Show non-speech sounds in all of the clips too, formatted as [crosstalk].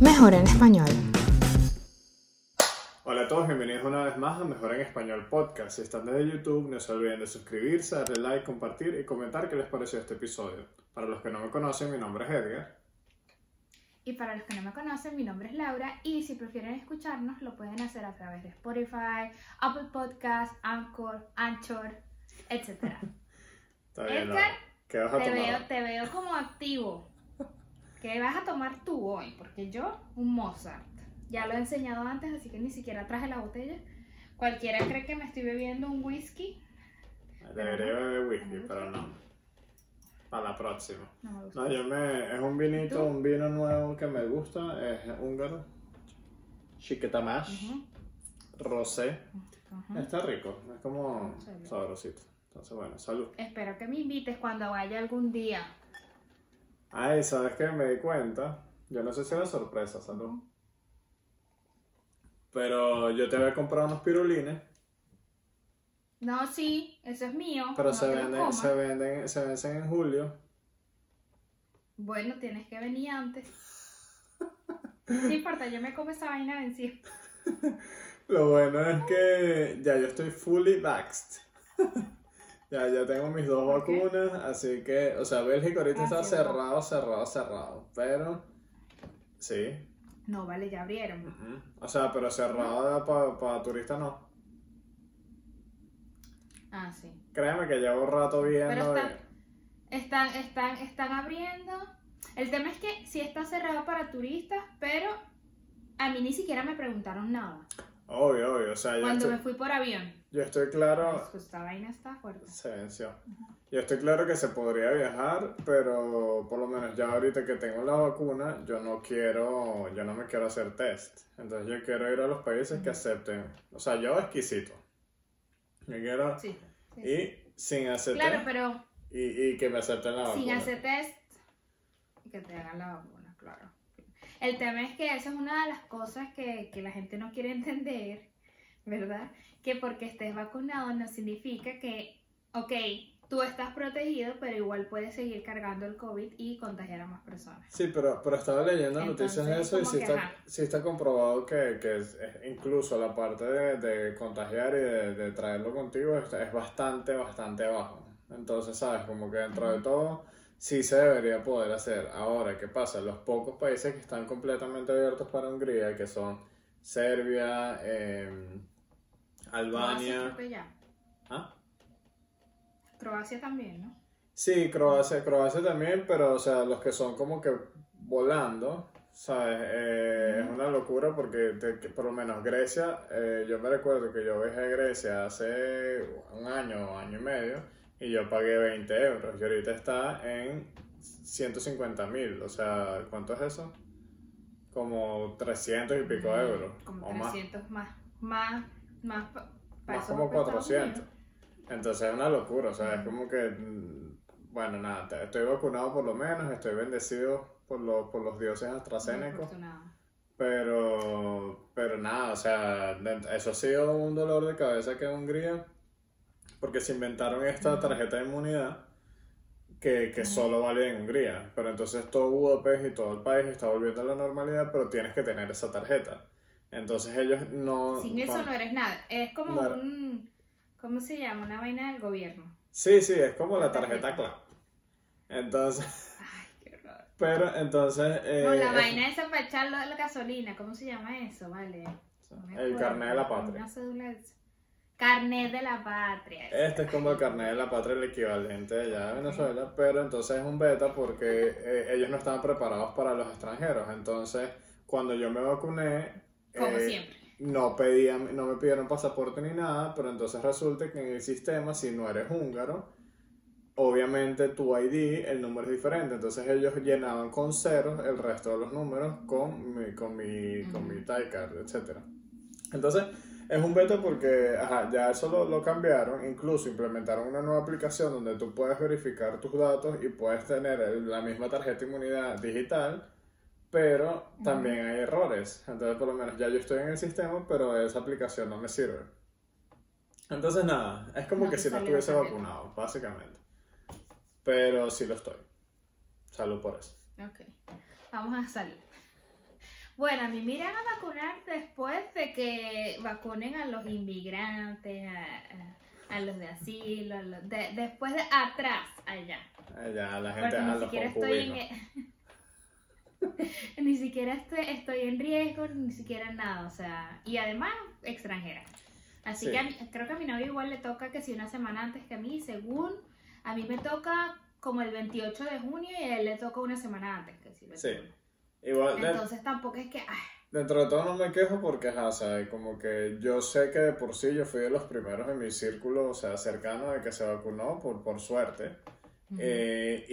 Mejor en español. Hola a todos, bienvenidos una vez más a Mejor en Español Podcast. Si están desde YouTube, no se olviden de suscribirse, darle like, compartir y comentar qué les pareció este episodio. Para los que no me conocen, mi nombre es Edgar. Y para los que no me conocen, mi nombre es Laura y si prefieren escucharnos lo pueden hacer a través de Spotify, Apple Podcasts, Anchor, Anchor, etc. [laughs] Está bien, Edgar, Laura. ¿Qué vas a te tomar? veo, te veo como activo. ¿Qué vas a tomar tú hoy? Porque yo, un Mozart. Ya lo he enseñado antes, así que ni siquiera traje la botella. Cualquiera cree que me estoy bebiendo un whisky. Debería beber whisky, pero no. Para la próxima. No yo me... Es un vinito, ¿Tú? un vino nuevo que me gusta, es húngaro. Chiquetamash, rosé. Está rico, es como Salud. sabrosito. Entonces, bueno, salud. Espero que me invites cuando vaya algún día. Ay, ¿sabes qué? Me di cuenta. Yo no sé si era sorpresa, salud. Pero yo te había comprado unos pirulines, No, sí, eso es mío. pero no se, venden, se, venden, se vencen en julio. Bueno, tienes que venir antes. No importa, yo me como esa vaina vencida. [laughs] Lo bueno es que ya yo estoy fully vaxxed. [laughs] ya, ya tengo mis dos vacunas, así que, o sea, Bélgica ahorita Ah, está cerrado, cerrado, cerrado. Pero, sí. No, vale, ya abrieron. O sea, pero cerrado para turistas no. Ah, sí. Créeme que llevo un rato viendo. Pero están, están, están, están abriendo. El tema es que sí está cerrado para turistas, pero a mí ni siquiera me preguntaron nada. Obvio, obvio. O sea, yo Cuando estoy, me fui por avión. yo estoy claro. Pues, esta vaina está fuerte. Se venció. Yo estoy claro que se podría viajar, pero por lo menos ya ahorita que tengo la vacuna, yo no quiero, yo no me quiero hacer test. Entonces yo quiero ir a los países que acepten. O sea, yo exquisito. Quiero Sí. sí, y sin hacer Claro, pero y, y que me acepten la vacuna. sin hacer test y que te hagan la vacuna, claro. El tema es que esa es una de las cosas que, que la gente no quiere [laughs] entender, ¿verdad? Que porque estés vacunado no significa que, ok, tú estás protegido, pero igual puedes seguir cargando el COVID y contagiar a más personas. Sí, pero, pero estaba leyendo noticias de eso y sí que, está, sí está comprobado que, que es- incluso la parte de, de contagiar y de, de traerlo contigo es, es bastante, bastante bajo. Entonces, ¿sabes? Como que dentro de todo sí se debería poder hacer. Ahora, ¿qué pasa? Los pocos países que están completamente abiertos para Hungría, que son Serbia, Croacia Albania... ¿Ah? Croacia también, ¿no? Sí, Croacia, Croacia también, pero o sea, los que son como que volando, ¿sabes? Eh, Es una locura porque te- por lo menos Grecia, eh, yo me recuerdo que yo viajé a Grecia hace un año, año y medio, y yo pagué 20 euros, y ahorita está en 150 mil, o sea, ¿cuánto es eso? Como 300 y pico euros, Como o más. 300 más. Más, más, Más eso como voy para Estados 400. Unidos. Entonces es una locura, o sea, es como que, mm, bueno, nada, estoy vacunado por lo menos, estoy bendecido por, los por los dioses AstraZeneca, pero, pero nada, o sea, eso ha sido un dolor de cabeza que en Hungría, porque se inventaron esta tarjeta de inmunidad que, que solo vale en Hungría, pero entonces todo Budapest y todo el país está volviendo a la normalidad, pero tienes que tener esa tarjeta. Entonces ellos no... Sin eso no eres nada. Es como Claro. un. ¿Cómo se llama? Una vaina del gobierno. Sí, sí, es como la tarjeta. CLAP. Entonces... Ay, qué horror. [laughs] Pero entonces. eh, No, la es- vaina esa para echar la, la gasolina. ¿Cómo se llama eso? Vale. No El carnet de la patria. Una cédula de- Carnet de la patria. Este es como el carnet de la patria, el equivalente de allá de Venezuela, pero entonces es un beta porque eh, ellos no estaban preparados para los extranjeros. Entonces, cuando yo me vacuné, Como eh, siempre. No pedían, no me pidieron pasaporte ni nada, pero entonces resulta que en el sistema, si no eres húngaro, obviamente tu ID, el número es diferente. Entonces ellos llenaban con ceros el resto de los números con mi, con mi, con mi tie card, etc. Entonces, es un beta porque ajá, ya eso lo, lo cambiaron, incluso implementaron una nueva aplicación donde tú puedes verificar tus datos y puedes tener la misma tarjeta de inmunidad digital, pero también hay errores. Entonces, por lo menos ya yo estoy en el sistema, pero esa aplicación no me sirve. Entonces nada, es como No que si no estuviese vacunado, básicamente. Pero sí lo estoy. Salud por eso. Ok, vamos a salir. Bueno, a mí me irán a vacunar después de que vacunen a los inmigrantes, a, a- a los de asilo, a los de- después de atrás, allá. Ya la gente Porque a ni los siquiera estoy en... [laughs] [laughs] ni siquiera estoy, estoy en riesgo, ni siquiera nada, o sea, y además extranjera. Así Sí. que mí- creo que a mi novio igual le toca que si una semana antes que a mí, según a mí me toca como el 28 de junio y a él le toca una semana antes que si Sí. 21. Igual, de- Entonces tampoco es que, ay, dentro de todo no me quejo porque, ajá, o sea, como que yo sé que de por sí yo fui de los primeros en mi círculo, o sea, cercano de que se vacunó, por, por suerte. Eh,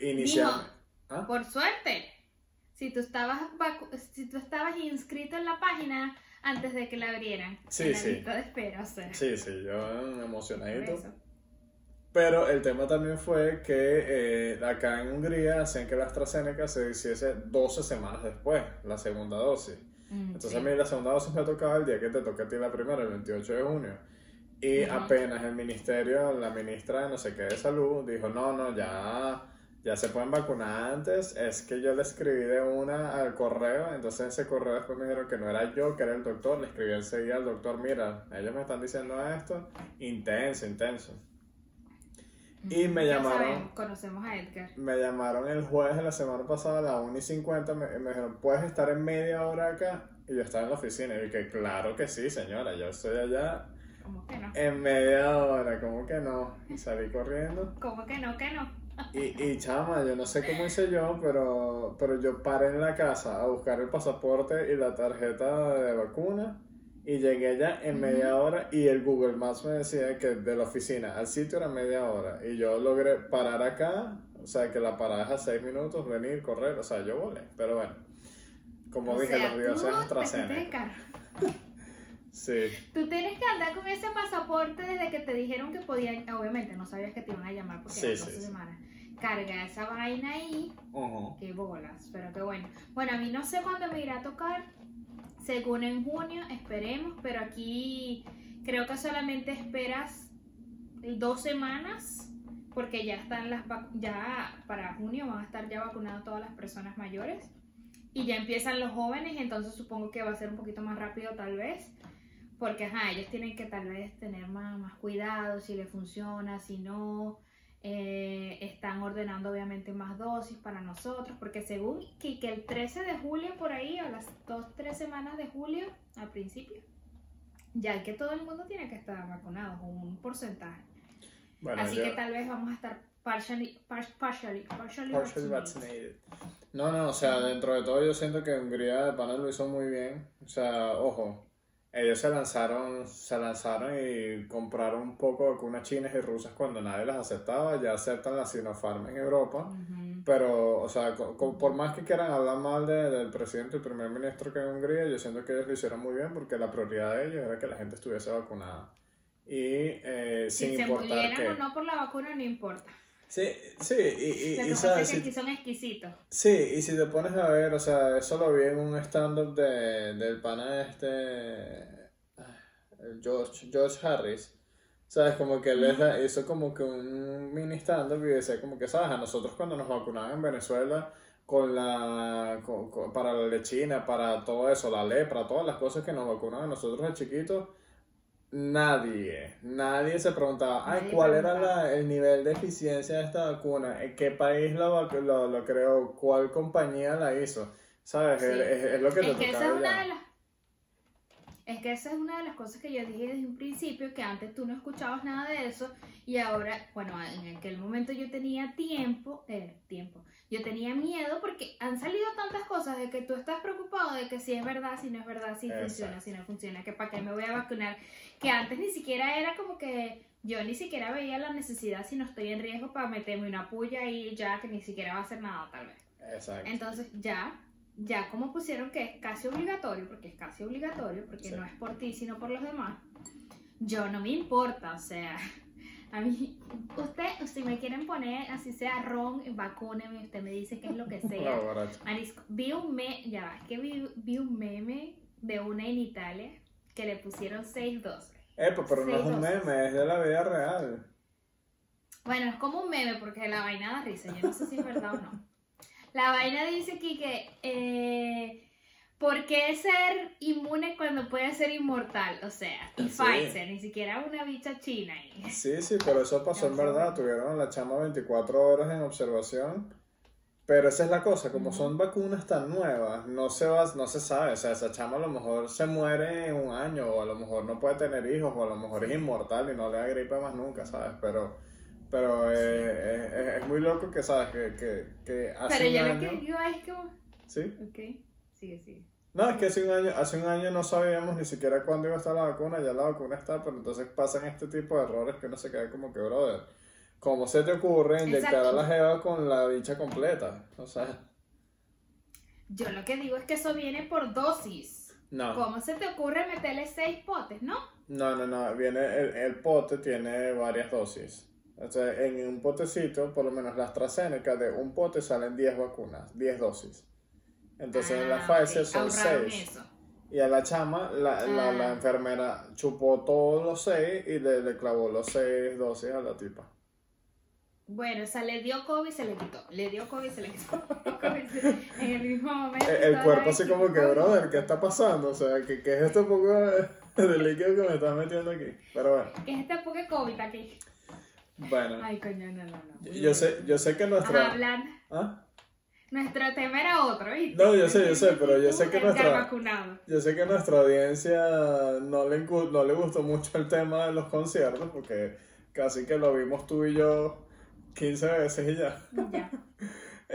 y inicialmente... ¿Ah? por suerte, si tú estabas si tú estabas inscrito en la página antes de que la abrieran, Sí, en la sí. lista de espera, o sea, Sí, sí, yo emocionadito. Pero el tema también fue que eh, acá en Hungría hacían que la AstraZeneca se hiciese 12 semanas después, la segunda dosis. Mm, Entonces sí. a mí la segunda dosis me tocaba el día que te toca a ti la primera, el 28 de junio. Y apenas el ministerio, la ministra de no sé qué de salud, dijo, no, no, ya, ya se pueden vacunar antes. Es que yo le escribí de una al correo, entonces ese correo después me dijeron que no era yo, que era el doctor. Le escribí enseguida al doctor, mira, ellos me están diciendo esto. Intenso, intenso. Y me Ya llamaron. conocemos a Edgar. Me llamaron el jueves de la semana pasada a las 1 y 50. Me, me dijeron, ¿puedes estar en media hora acá? Y yo estaba en la oficina. Y dije, claro que sí, señora. Yo estoy allá ¿Cómo que no? en media hora. ¿Cómo que no? Y salí corriendo. ¿Cómo que no? Que no. Y, y chama, yo no sé cómo hice yo, pero, pero yo paré en la casa a buscar el pasaporte y la tarjeta de vacuna. Y llegué allá en media hora y el Google Maps me decía que de la oficina al sitio era media hora. Y yo logré parar acá, o sea, que la parada es a seis minutos, venir, correr, o sea, yo volé. Pero bueno, como O dije, sea, los dioses tú [laughs] Sí, Tú tienes que andar con ese pasaporte desde que te dijeron que podían. Obviamente, no sabías que te iban a llamar porque Sí, sí, 12 sí. semanas. Carga esa vaina ahí. Ujú. Qué bolas, pero qué bueno. Bueno, a mí no sé cuándo me irá a tocar. Según en junio, esperemos, pero aquí creo que solamente esperas dos semanas porque ya están las ya para junio van a estar ya vacunadas todas las personas mayores y ya empiezan los jóvenes, entonces supongo que va a ser un poquito más rápido tal vez. Porque ajá, ellos tienen que tal vez tener más, más cuidado si le funciona, si no. Eh, están ordenando obviamente más dosis para nosotros, porque según que, que el 13 de julio por ahí, o las dos, tres semanas de julio, al principio, ya que todo el mundo tiene que estar vacunado, con un porcentaje. Bueno, Así que tal vez vamos a estar partially, par- partially, partially Partially vaccinated. No, no, o sea, dentro de todo yo siento que Hungría de pana lo hizo muy bien. O sea, ojo, ellos se lanzaron, se lanzaron y compraron un poco de vacunas chinas y rusas cuando nadie las aceptaba. Ya aceptan la Sinopharm en Europa. Pero, o sea, co- co- por más que quieran hablar mal de- del presidente y primer ministro que es Hungría, yo siento que ellos lo hicieron muy bien porque la prioridad de ellos era que la gente estuviese vacunada. Y eh, Si sin se importar murieran qué. o no por la vacuna, no importa. Sí, sí, y, y, y sabes, si- son exquisitos. Sí, y si te pones a ver, o sea, eso lo vi en un stand-up de, del pana este, el George, George Harris, ¿sabes? Como que él hizo como que un mini stand-up y decía como que, ¿sabes? A nosotros cuando nos vacunaban en Venezuela con la, con- con- para la lechina, para todo eso, la lepra, todas las cosas que nos vacunaban a nosotros de chiquitos, nadie, nadie se preguntaba, ay, ¿cuál era la- el nivel de eficiencia de esta vacuna? ¿En qué país lo, lo, lo creó? ¿Cuál compañía la hizo? ¿Sabes? Sí. Es, es- es lo que te Es que esa tocaba es una ya. de las es que esa es una de las cosas que yo dije desde un principio, que antes tú no escuchabas nada de eso y ahora, bueno, en aquel momento yo tenía tiempo, eh, tiempo, yo tenía miedo porque han salido tantas cosas de que tú estás preocupado de que si es verdad, si no es verdad, si Exacto. funciona, si no funciona, que para qué me voy a vacunar, que antes ni siquiera era como que yo ni siquiera veía la necesidad si no estoy en riesgo para meterme una puya y ya que ni siquiera va a hacer nada tal vez. Exacto. Entonces ya, ya como pusieron que es casi obligatorio, porque es casi obligatorio, porque Sí. no es por ti, sino por los demás, yo no me importa, o sea, a mí, usted, si me quieren poner así sea ron, vacúneme, usted me dice qué es lo que [laughs] sea. Marisco, vi un meme, ya va, es que vi, vi un meme de una en Italia que le pusieron seis dosis. Epa, pero no es un meme, es de la vida real. Bueno, es como un meme porque la vaina da risa. Yo no sé si es verdad o no. La vaina dice aquí que. Eh, ¿Por qué ser inmune cuando puede ser inmortal? O sea, y Sí. Pfizer, ni siquiera una bicha china ahí. Sí, sí, pero eso pasó en verdad. Tuvieron a la chama 24 horas en observación. Pero esa es la cosa, como son vacunas tan nuevas, no se va, no se sabe. O sea, esa chama a lo mejor se muere en un año, o a lo mejor no puede tener hijos, o a lo mejor es inmortal y no le da gripe más nunca, ¿sabes? Pero, pero eh, eh, es, es muy loco que, ¿sabes? Que, que, que hace Pero un yo lo año... que digo es como. ¿Sí? Ok, sigue, sigue. No, es que hace un año, hace un año no sabíamos ni siquiera cuándo iba a estar la vacuna, ya la vacuna está, pero entonces pasan este tipo de errores que uno se queda como que, brother, ¿cómo se te ocurre inyectar a la jeva con la dicha completa? O sea, Yo lo que digo es que eso viene por dosis. no, ¿Cómo se te ocurre meterle seis potes, no? no, no, no, viene, el, el pote tiene varias dosis. O sea, en un potecito, por lo menos la AstraZeneca, de un pote salen 10 vacunas, 10 dosis. Entonces en la Ah, Pfizer son ahorraron 6. eso. Y a la chama, la, la, Ah. la enfermera chupó todos los seis y le, le clavó los seis dosis a la tipa. Bueno, o sea, le dio COVID y se le quitó. Le dio COVID y se le quitó. [laughs] en el mismo momento. El, cuerpo así como que, brother, ¿qué está pasando? O sea, ¿qué, qué es este poco [laughs] de, líquido que me estás metiendo aquí? Pero bueno, Que es este poco de COVID aquí. Bueno. Ay, coño, no, no, no. Yo sé, yo sé que nuestra... hablando. ¿Ah? Nuestro tema era otro. No, yo sé, yo sé, pero yo sé que nuestra-. Yo sé que nuestra audiencia no le, no le gustó mucho el tema de los conciertos porque casi que lo vimos tú y yo 15 veces y ya. Ya. [laughs]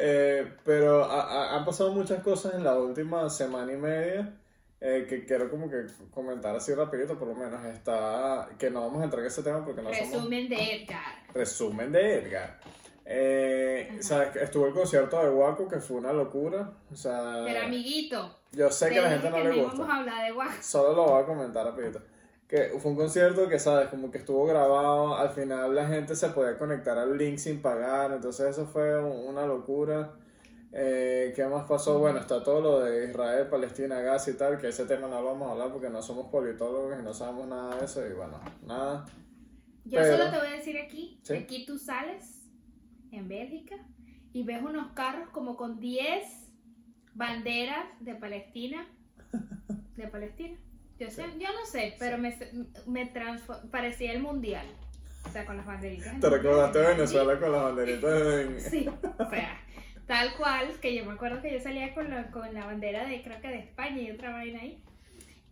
Eh, pero ha- ha- han pasado muchas cosas en la última semana y media eh, que quiero como que comentar así rapidito, por lo menos está que no vamos a entrar en ese tema porque no somos Resumen de Edgar. resumen de Edgar. Eh, sabes que estuvo el concierto de Waco que fue una locura, o sea, Pero amiguito, yo sé que a la gente no le gusta. íbamos a hablar de guac. Solo lo voy a comentar rapidito. Que fue un concierto que, ¿sabes? Como que estuvo grabado, al final la gente se podía conectar al link sin pagar, entonces eso fue un- una locura. Eh, ¿Qué más pasó? Bueno, está todo lo de Israel, Palestina, Gaza y tal, que ese tema no lo vamos a hablar porque no somos politólogos y no sabemos nada de eso y bueno, nada. Yo Pero- solo te voy a decir aquí, Sí. aquí tú sales en Bélgica y ves unos carros como con 10 banderas de Palestina. De Palestina. Yo, sé, yo no sé, pero me, me transfo- parecía el mundial. O sea, con las banderitas. Te recordaste mundial. Venezuela con las banderitas en... Sí, o sea, tal cual, que yo me acuerdo que yo salía con la, con la bandera de, creo que de España y otra vaina ahí.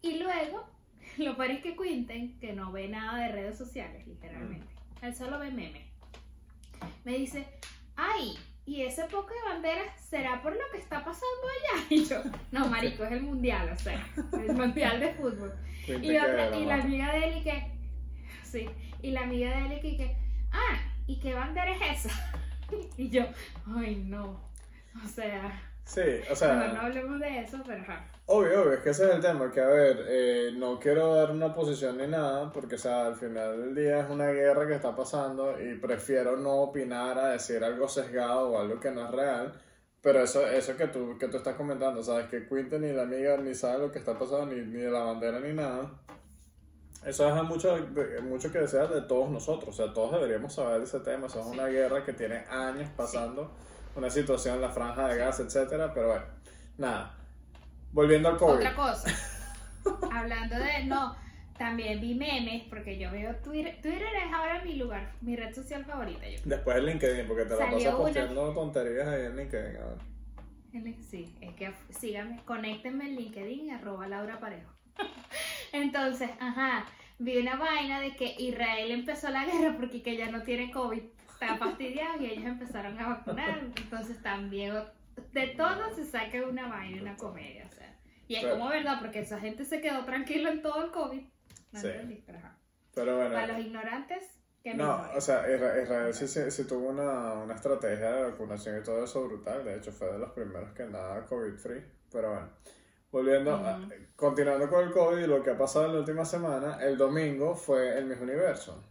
Y luego, [laughs] lo peor es que Quinten, que no ve nada de redes sociales, literalmente, él solo ve memes, me dice, ay, ¿y ese poco de banderas será por lo que está pasando allá? [laughs] Y yo, no, marico, es el mundial, o sea, el mundial de fútbol. Y, otra, la y la amiga de él y que, sí, y la amiga de él y que, que, ah, ¿y qué bandera es esa? [laughs] Y yo, ay no, [laughs] o sea, Sí, o sea... mejor no hablemos de eso, pero ajá. Obvio, obvio, es que ese es el tema, que a ver, eh, no quiero dar una posición ni nada, porque o sea, al final del día es una guerra que está pasando y prefiero no opinar a decir algo sesgado o algo que no es real, pero eso, eso que tú, que tú estás comentando, sabes, que Quinten ni la amiga ni sabe lo que está pasando, ni, ni de la bandera ni nada, eso deja mucho, mucho que desear de todos nosotros, o sea, todos deberíamos saber de ese tema, eso es Sí. una guerra que tiene años pasando, una situación en la franja de gas, etcétera, pero bueno, nada. Volviendo al COVID. Otra cosa, [laughs] hablando de, no, también vi memes, porque yo veo Twitter, Twitter es ahora mi lugar, mi red social favorita, yo Después el LinkedIn, porque te la Salió pasas una- posteando tonterías ahí en LinkedIn. a ver. En- Sí, es que síganme, conéctenme en LinkedIn, arroba Laura Parejo. [laughs] Entonces, ajá, vi una vaina de que Israel empezó la guerra porque que ya no tiene COVID, está fastidiado y ellos empezaron a vacunar, entonces también de todo se saca una vaina, una comedia, o sea. Y es Pero- como verdad, porque esa gente se quedó tranquila en todo el COVID. No Sí. pero bueno. Para los ignorantes, que No, o sea, Isra- Israel sí, sí- sí tuvo una, una estrategia de vacunación y todo eso brutal. De hecho, fue de los primeros que andaba COVID-free. Pero bueno, volviendo, a- continuando con el COVID y lo que ha pasado en la última semana, el domingo fue el Miss Universo.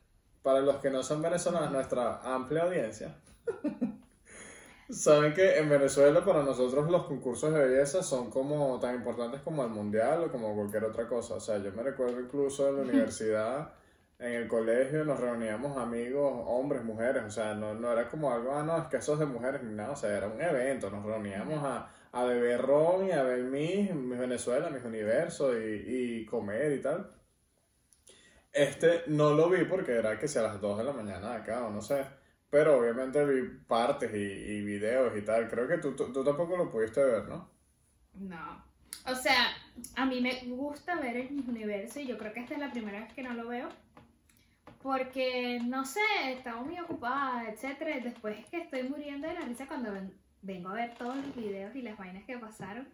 Para los que no son venezolanos, nuestra amplia audiencia. [laughs] Saben que en Venezuela para nosotros los concursos de belleza son como tan importantes como el mundial o como cualquier otra cosa. O sea, yo me recuerdo incluso en la universidad, en el colegio, nos reuníamos amigos, hombres, mujeres. O sea, no, no era como algo, ah, no, es que eso es de mujeres ni nada. O sea, era un evento. Nos reuníamos a, a beber ron y a ver mis, mis Venezuela, mis universos y, y comer y tal. Este no lo vi porque era que sea a las 2 de la mañana acá o no sé. Pero obviamente vi partes y, videos y tal. Creo que tú, tú, tú tampoco lo pudiste ver, ¿no? No. O sea, a mí me gusta ver el Universo y yo creo que esta es la primera vez que no lo veo. Porque, no sé, estaba muy ocupada, etcétera. Después es que estoy muriendo de la risa cuando ven- vengo a ver todos los videos y las vainas que pasaron.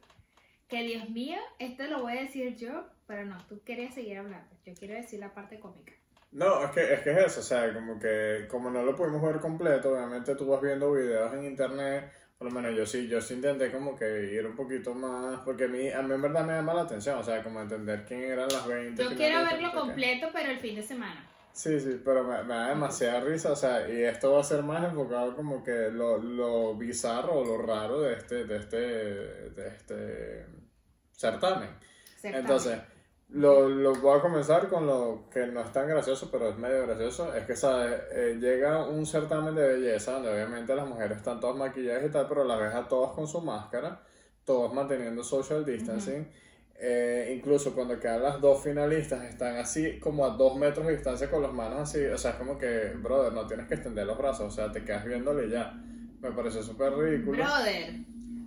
Que Dios mío, esto lo voy a decir yo, pero no, tú querías seguir hablando. Yo quiero decir la parte cómica. No, es que, es que es eso, o sea, como que como no lo pudimos ver completo, obviamente tú vas viendo videos en internet, por lo menos yo sí, yo sí intenté como que ir un poquito más, porque a mí, a mí en verdad me llama la atención, o sea, como entender quién eran las 20 Yo quiero verlo completo, pero el fin de semana. Sí, sí, pero me, me da demasiada risa, o sea, y esto va a ser más enfocado como que lo, lo bizarro o lo raro de este, de este, de este certamen. Certamen. Entonces, lo, lo voy a comenzar con lo que no es tan gracioso, pero es medio gracioso. Es que, ¿sabes? Eh, llega un certamen de belleza donde obviamente las mujeres están todas maquilladas y tal, pero las ves a todas con su máscara, todos manteniendo social distancing. Eh, incluso cuando quedan las dos finalistas, están así como a dos metros de distancia con las manos así. O sea, es como que, brother, no tienes que extender los brazos, o sea, te quedas viéndole ya. Me pareció súper ridículo. Brother,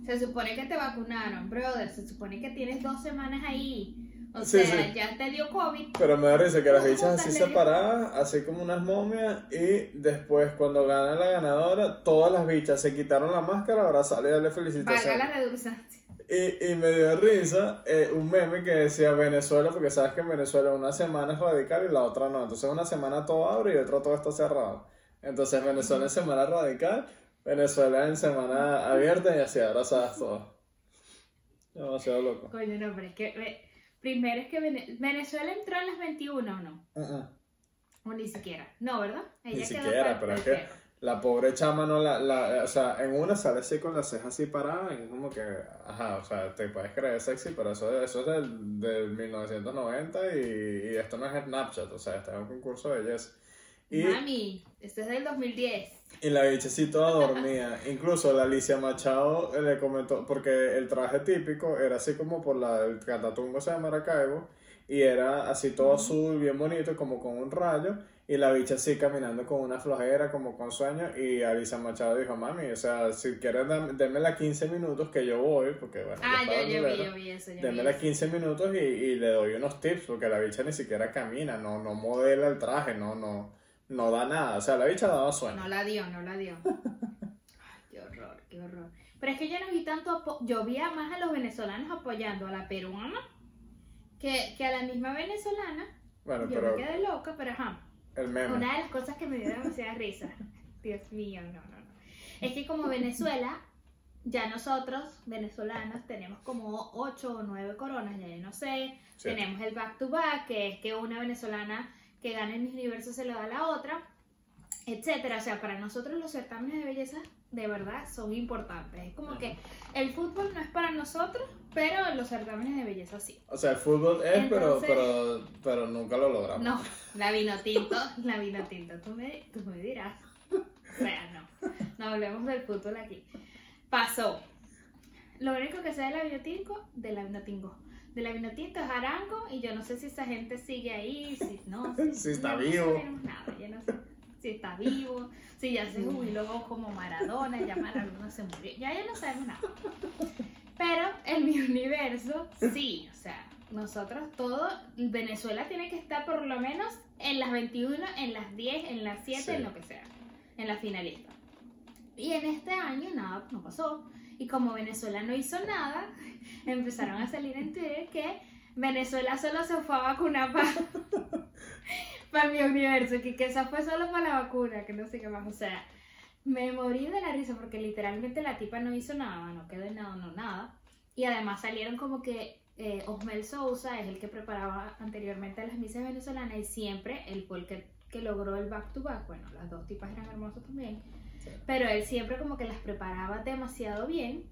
se supone que te vacunaron, brother, se supone que tienes dos semanas ahí. O Sí, sea, sí. ya te dio COVID. Pero me da risa que las ¿Cómo bichas así separadas, así como unas momias, y después cuando gana la ganadora, todas las bichas se quitaron la máscara, ahora sale darle Valga felicitaciones. la redundancia. Y, y me dio risa eh, un meme que decía Venezuela, porque sabes que en Venezuela una semana es radical y la otra no. Entonces una semana todo abre y otra todo está cerrado. Entonces Venezuela en semana radical, Venezuela en semana abierta y así abrazadas todas. Demasiado loco. Coño, no, pero es que. Primero es que Vene- Venezuela entró en las 21 o no. Uh -uh. O ni siquiera. No, ¿verdad? Ni quedó siquiera, pero es que la pobre chama no la, la, o sea, en una sale así con las cejas así paradas y es como que, ajá, o sea, te puedes creer sexy, pero eso, eso es del, del 1990 y, y esto no es Snapchat, o sea, este es un concurso de belleza. Y, Mami, este es del 2010. y la bicha así toda dormida. [laughs] Incluso la Alicia Machado eh, le comentó, porque el traje típico era así como por la, el catatumbo de Maracaibo, y era así todo azul, bien bonito, como con un rayo, y la bicha así caminando con una flojera, como con sueño, y Alicia Machado dijo, mami, o sea, si quieres dam- démela 15 minutos que yo voy, porque bueno, Ah, yo, yo vi, yo vi eso. Yo vi Démela eso. 15 minutos y, y le doy unos tips, porque la bicha ni siquiera camina, no, no modela el traje, no, no, no da nada, o sea, la bicha daba sueño. No la dio, no la dio. [laughs] Ay, qué horror, qué horror. Pero es que yo no vi tanto yo vi a más a los venezolanos apoyando a la peruana que, que a la misma venezolana. Bueno, yo pero me quedé loca, pero ajá. el meme. Una de las cosas que me dio demasiada [laughs] risa. Dios mío, no, no, no. Es que como Venezuela, ya nosotros, venezolanos, tenemos como 8 o 9 coronas, ya yo no sé. Sí. Tenemos el back to back, que es que una venezolana que gana en Miss Universo se lo da a la otra, etcétera. O sea, para nosotros los certámenes de belleza de verdad son importantes. Es como que el fútbol no es para nosotros, pero los certámenes de belleza sí. O sea, el fútbol es, pero, Entonces- pero, pero nunca lo logramos. No, la vino tinto, la vino tinto, tú me, tú me dirás. O sea, no, no hablemos del fútbol aquí. Pasó. Lo único que sé de la vino tinto, de la vino tinto, de la vino tinto es Arango y yo no sé si esa gente sigue ahí, si no. [laughs] Si está no, vivo. No sabemos nada, yo no sé si está vivo, si ya se jubiló como Maradona, ya Maradona se murió, ya ya no sabemos nada. Pero en mi universo, sí, o sea, nosotros todo, Venezuela tiene que estar por lo menos en las 21, en las 10, en las 7, Sí. en lo que sea, en la finalista. Y en este año nada, no pasó. Y como Venezuela no hizo nada, empezaron a salir en Twitter que Venezuela solo se fue a vacunar para [laughs] mi universo, que, que esa fue solo para la vacuna, que no sé qué más. O sea, me morí de la risa porque literalmente la tipa no hizo nada, no quedó en nada, no nada. Y además salieron como que eh, Osmel Sousa es el que preparaba anteriormente a las misas venezolanas y siempre él fue el que que logró el back to back. Bueno, las dos tipas eran hermosas también. Pero él siempre como que las preparaba demasiado bien.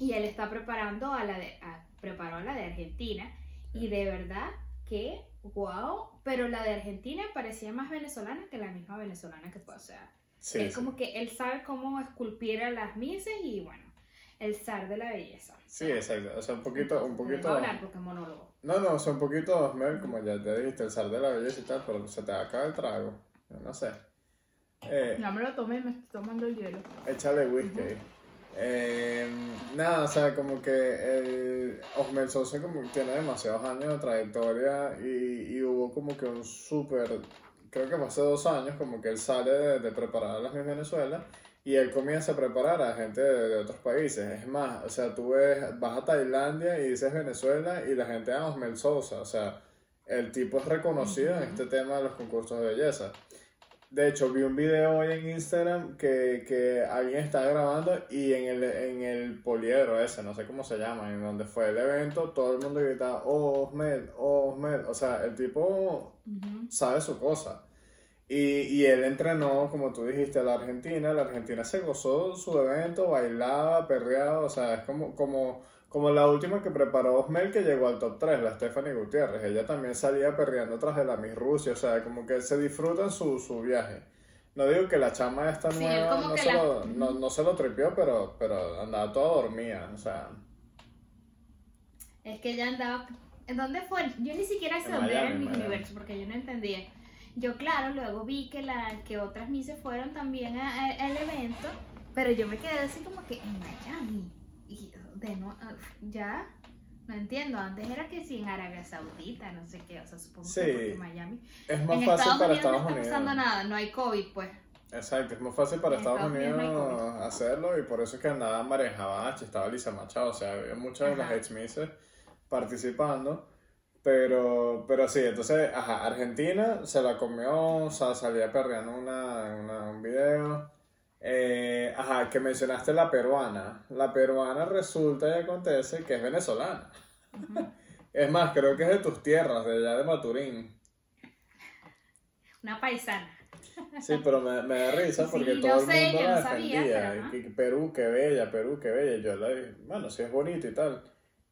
Y él está preparando a la de, a- preparó a la de Argentina. Y de verdad que, wow. Pero la de Argentina parecía más venezolana que la misma venezolana que fue. O sea, Sí, es sí. como que él sabe cómo esculpir a las mises y bueno, el zar de la belleza. Sí, exacto. O sea, un poquito, un poquito. hablar porque monólogo. No, no, o sea, un poquito Osmel, como ya te dijiste, el sal de la belleza y tal, pero se te acaba el trago. No sé. Eh, Ya me lo tomé, me estoy tomando el hielo. Échale whisky. Eh, nada, o sea, como que el Osmel Sosa como que tiene demasiados años de trayectoria y, y hubo como que un súper, creo que fue hace dos años, como que él sale de, de preparar a las Miss Venezuela y él comienza a preparar a gente de, de otros países. Es más, o sea, tú ves, vas a Tailandia y dices Venezuela y la gente a Osmel Sosa, o sea, el tipo es reconocido en este tema de los concursos de belleza. De hecho, vi un video hoy en Instagram que, que alguien estaba grabando y en el, en el poliedro ese, no sé cómo se llama, en donde fue el evento, todo el mundo gritaba, oh, Osmed, oh, Osmed. O sea, el tipo sabe su cosa. Y, y él entrenó, como tú dijiste, a la Argentina. La Argentina se gozó su evento, bailaba, perreaba. O sea, es como, como, como la última que preparó Osmel que llegó al top 3, la Stephanie Gutiérrez. Ella también salía perreando tras de la Miss Rusia. O sea, como que se disfrutan su, su viaje. No digo que la chama esta Sí, nueva no se, la- lo, no, no se lo tripió, pero, pero andaba toda dormida. O sea, Es que ella andaba. ¿En dónde fue? Yo ni siquiera sé En dónde era el Miss. Universo porque yo no entendía. Yo, claro, luego vi que, la, que otras Misses fueron también al evento, pero yo me quedé así como que en Miami. Y de no, ah, ya, no entiendo. Antes era que sí en Arabia Saudita, no sé qué, o sea, supongo Sí. que porque Miami. es más en fácil Estados para Unidos Estados no está Unidos. pasando nada, no hay COVID, pues. Exacto, es muy fácil para En Estados Unidos Unidos no hacerlo y por eso es que andaba María Jabache, estaba Lisa Machado, o sea, había muchas de las ex participando, pero, pero sí, entonces, ajá, Argentina se la comió, o sea, salía perreando una, una- un video. Eh, ajá, que mencionaste la peruana. La peruana resulta y acontece que es venezolana. Es más, creo que es de tus tierras, de allá de Maturín. Una paisana. Sí, pero me, me da risa porque Sí, todo el sé, mundo la no sabía, pero, Perú, qué bella, Perú, qué bella. Yo la dije, bueno, sí es bonito y tal.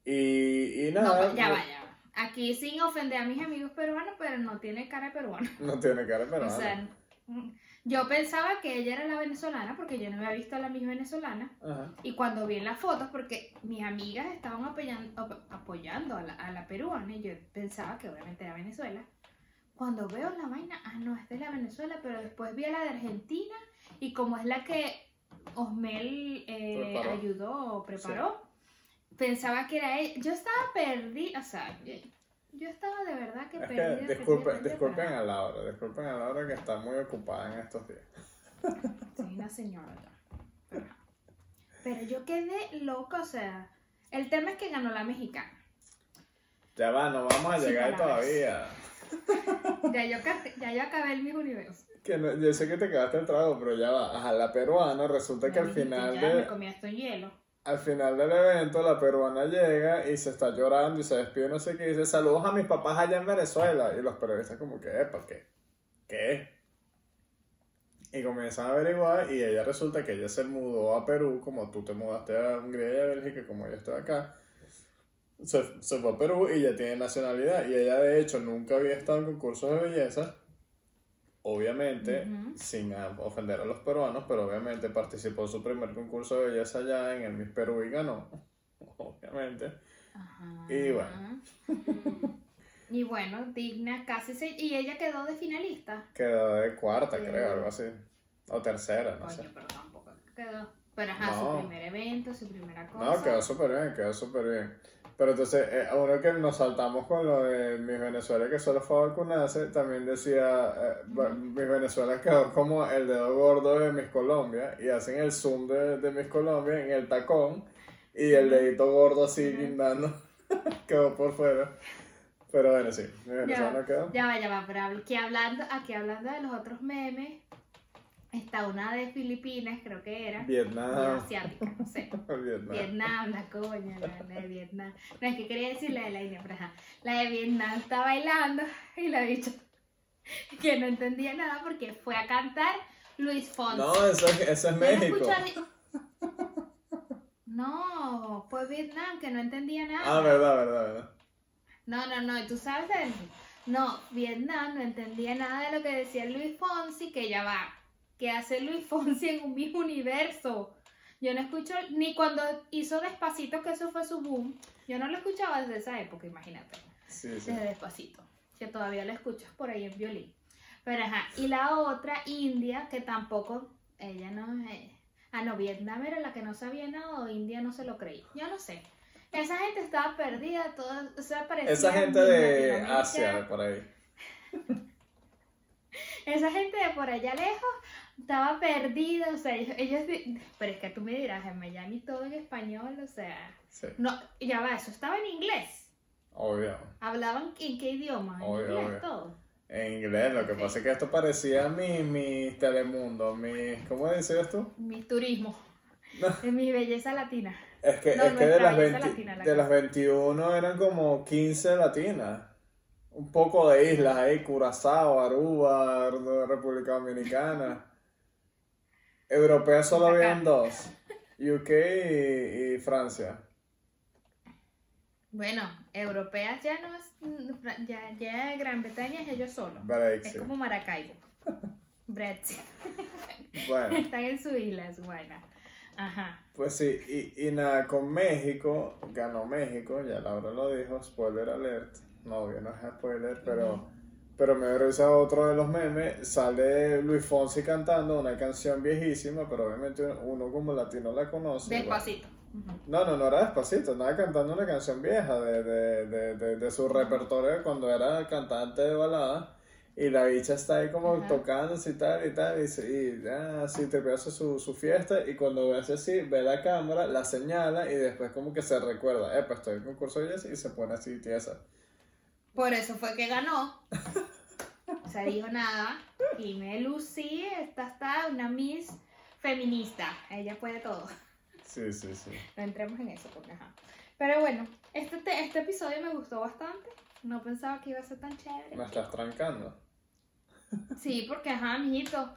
Y, y nada. ya va, ya va. Aquí sin ofender a mis amigos peruanos, pero no tiene cara de peruano. No tiene cara de O peruana. sea, yo pensaba que ella era la venezolana porque yo no había visto a la misma venezolana. Ajá. Y cuando vi en las fotos, porque mis amigas estaban apoyando, ap- apoyando a, la, a la peruana y yo pensaba que obviamente era Venezuela. Cuando veo la vaina, ah, no, esta es la Venezuela, pero después vi a la de Argentina y como es la que Osmel eh, ayudó o preparó, pensaba que era ella. Yo estaba perdida, o sea, yo, estaba de verdad que Es perdida. que disculpen, disculpen a Laura, disculpen a Laura que está muy ocupada en estos días. [laughs] Soy una señora ya. Pero, yo quedé loca, o sea, el tema es que ganó la mexicana. Ya va, no vamos a Sí, llegar todavía. [laughs] Ya yo, ya yo acabé el mi universo. Que no- yo sé que te quedaste el trago, pero ya va. Ajá, la peruana resulta que Ya al final ya de, me comí esto en hielo. Al final del evento, la peruana llega y se está llorando y se despide, no sé qué, y dice, saludos a mis papás allá en Venezuela. Y los periodistas como que, ¿qué? ¿Qué? Y comienzan a averiguar y ella resulta que ella se mudó a Perú, como tú te mudaste a Hungría y a Bélgica, como yo estoy acá. Se, se fue a Perú y ya tiene nacionalidad. Y ella de hecho nunca había estado en concursos de belleza. Obviamente, sin ofender a los peruanos, pero obviamente participó en su primer concurso de belleza allá en el Miss Perú y ganó. [laughs] Obviamente. Ajá. Y bueno. [laughs] Y bueno, digna, casi se... Y ella quedó de finalista. Quedó de cuarta, Sí. creo, algo así. O tercera, no Coño, sé. pero tampoco quedó. Pero ajá, No. su primer evento, su primera cosa. No, quedó súper bien, quedó súper bien. Pero entonces, eh, uno que nos saltamos con lo de Miss Venezuela que solo fue a vacunarse, también decía, eh, Miss Venezuela quedó como el dedo gordo de Miss Colombia, y hacen el zoom de, de Miss Colombia en el tacón, y el dedito gordo así Ujú. guindando, [laughs] quedó por fuera. Pero bueno, sí, Miss Ya, Venezuela quedó. ya va, ya va, pero que hablando, aquí hablando de los otros memes, está una de Filipinas, creo que era, Vietnam. asiática, no sé. [laughs] Vietnam. Vietnam, la coña, la, la de Vietnam. No, es que quería decir la de la India, pero ajá. La de Vietnam está bailando y la bicha [laughs] que no entendía nada porque fue a cantar Luis Fonsi. No, eso es, eso es México. No, fue Vietnam que no entendía nada. Ah, verdad, verdad, verdad. No, no, no, y tú sabes de No, Vietnam no entendía nada de lo que decía Luis Fonsi, que ya va. Que hace Luis [laughs] Fonsi en un mismo universo? Yo no escucho, ni cuando hizo Despacito, que eso fue su boom, yo no lo escuchaba desde esa época, imagínate. Sí, sí. Desde Despacito, que todavía lo escuchas por ahí en violín. Pero ajá, y la otra, India, que tampoco, ella no es... Ah, no, Vietnam era la que no sabía nada o India no se lo creía. Yo no sé. Esa gente estaba perdida, todo, o sea, parecía Esa gente de. Asia, de por ahí. [laughs] Esa gente de por allá lejos estaba perdida, o sea, ellos, pero es que tú me dirás, en Miami todo en español, o sea, Sí, no, ya va, eso estaba en inglés. obvio. ¿Hablaban en qué idioma? En Obvio, inglés, obvio. todo. En inglés, lo que pasa es que esto parecía mi, mi Telemundo, mi... ¿Cómo decías tú? Mi turismo, No. [laughs] mi belleza latina. Es que, No, es que de, las belleza 20 latina, la de las 21 eran como 15 latinas. Un poco de islas ahí, Curazao, Aruba, República Dominicana. Europeas solo habían dos, UK y, y Francia. Bueno, europeas ya no es, ya, ya Gran Bretaña es ellos solos. Es Brexit. como Maracaibo. [laughs] Brexit. Bueno, Están en su isla, es buena. Ajá. pues sí, y, y nada, con México, ganó México, ya Laura lo dijo, spoiler alert. No, no es spoiler, pero, pero me revisa otro de los memes. Sale Luis Fonsi cantando una canción viejísima, pero obviamente uno como latino la conoce. Despacito. No, no, no era despacito, estaba cantando una canción vieja de, de, de, de, de su repertorio de cuando era cantante de balada. Y la bicha está ahí como Ajá. tocándose y tal y tal. Y, y ya, así te hace su, su fiesta. Y cuando hace así, ve la cámara, la señala y después como que se recuerda, eh, pues estoy en concurso y así, y se pone así tiesa. Por eso fue que ganó. O sea, dijo nada. Y me lucí, esta está una Miss feminista. Ella puede todo. Sí, sí, sí. No entremos en eso, porque ajá. Pero bueno, este, te- este episodio me gustó bastante. No pensaba que iba a ser tan chévere. Me estás trancando. Sí, porque ajá, mijito.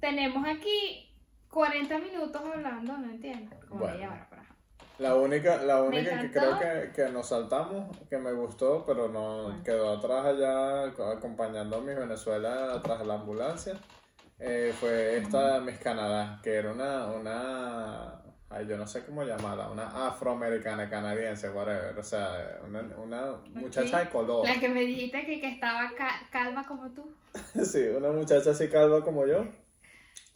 Tenemos aquí 40 minutos hablando, no entiendo. Como Bueno. media hora. La única, la única que creo que, que nos saltamos, que me gustó, pero no Ah. quedó atrás allá acompañando a mi Venezuela atrás de la ambulancia, eh, fue esta Miss Canadá, que era una, una, ay, yo no sé cómo llamarla, una afroamericana canadiense, whatever, o sea, una, una muchacha de color. La que me dijiste que, que estaba ca- calma como tú. [laughs] Sí, una muchacha así calva como yo.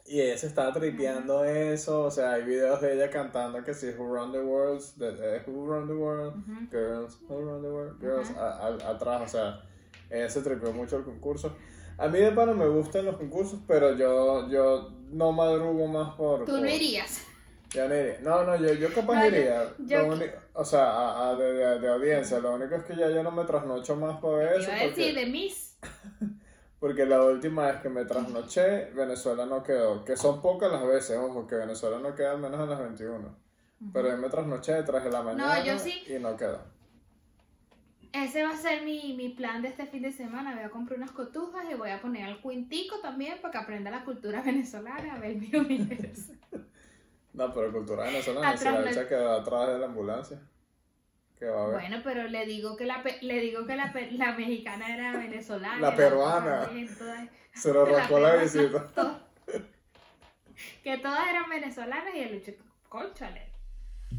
Y ella se estaba tripeando eso, o sea, hay videos de ella cantando que sí, Who Run the World, de, Who Run the World, Ujú. Girls, Who Run the World, Girls, Ajá. a- a- atrás, o sea, ella se tripeó mucho el concurso. A mí de pana me gustan los concursos, pero yo, yo no madrugo más por... Tú por- no irías. yo no iría. No, no, yo, yo capaz No, iría. yo o sea, a, a de, de- de audiencia. Lo único es que ya yo no me trasnocho más por Te eso. iba a decir Porque, de Miss. [laughs] porque la última vez que me trasnoché, Venezuela no quedó. Que son pocas las veces, ojo, que Venezuela no queda al menos en las 21. Pero yo me trasnoché de la mañana yo sí. y no quedó. Ese va a ser mi, mi plan de este fin de semana. Voy a comprar unas cotufas y voy a poner al cuintico también para que aprenda la cultura [laughs] venezolana, a ver mi [laughs] universo. No, pero cultura venezolana, Atrás la no- bicha quedó atrás de la ambulancia. Que va a ver. Bueno, pero le digo que la, pe- le digo que la, pe- la mexicana era venezolana. La peruana. todas- Se lo arrancó la, visita. [laughs] que todas eran venezolanas y el lucho, conchale.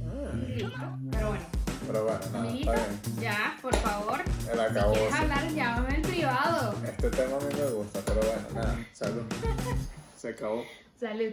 Ah. Pero bueno, pero bueno, nada, amiguito, está bien. ya, por favor. El Si acabó. quieres hablar, llámame en privado. Este tema a mí me gusta, pero bueno, nada, salud. [laughs] Se acabó. Salud.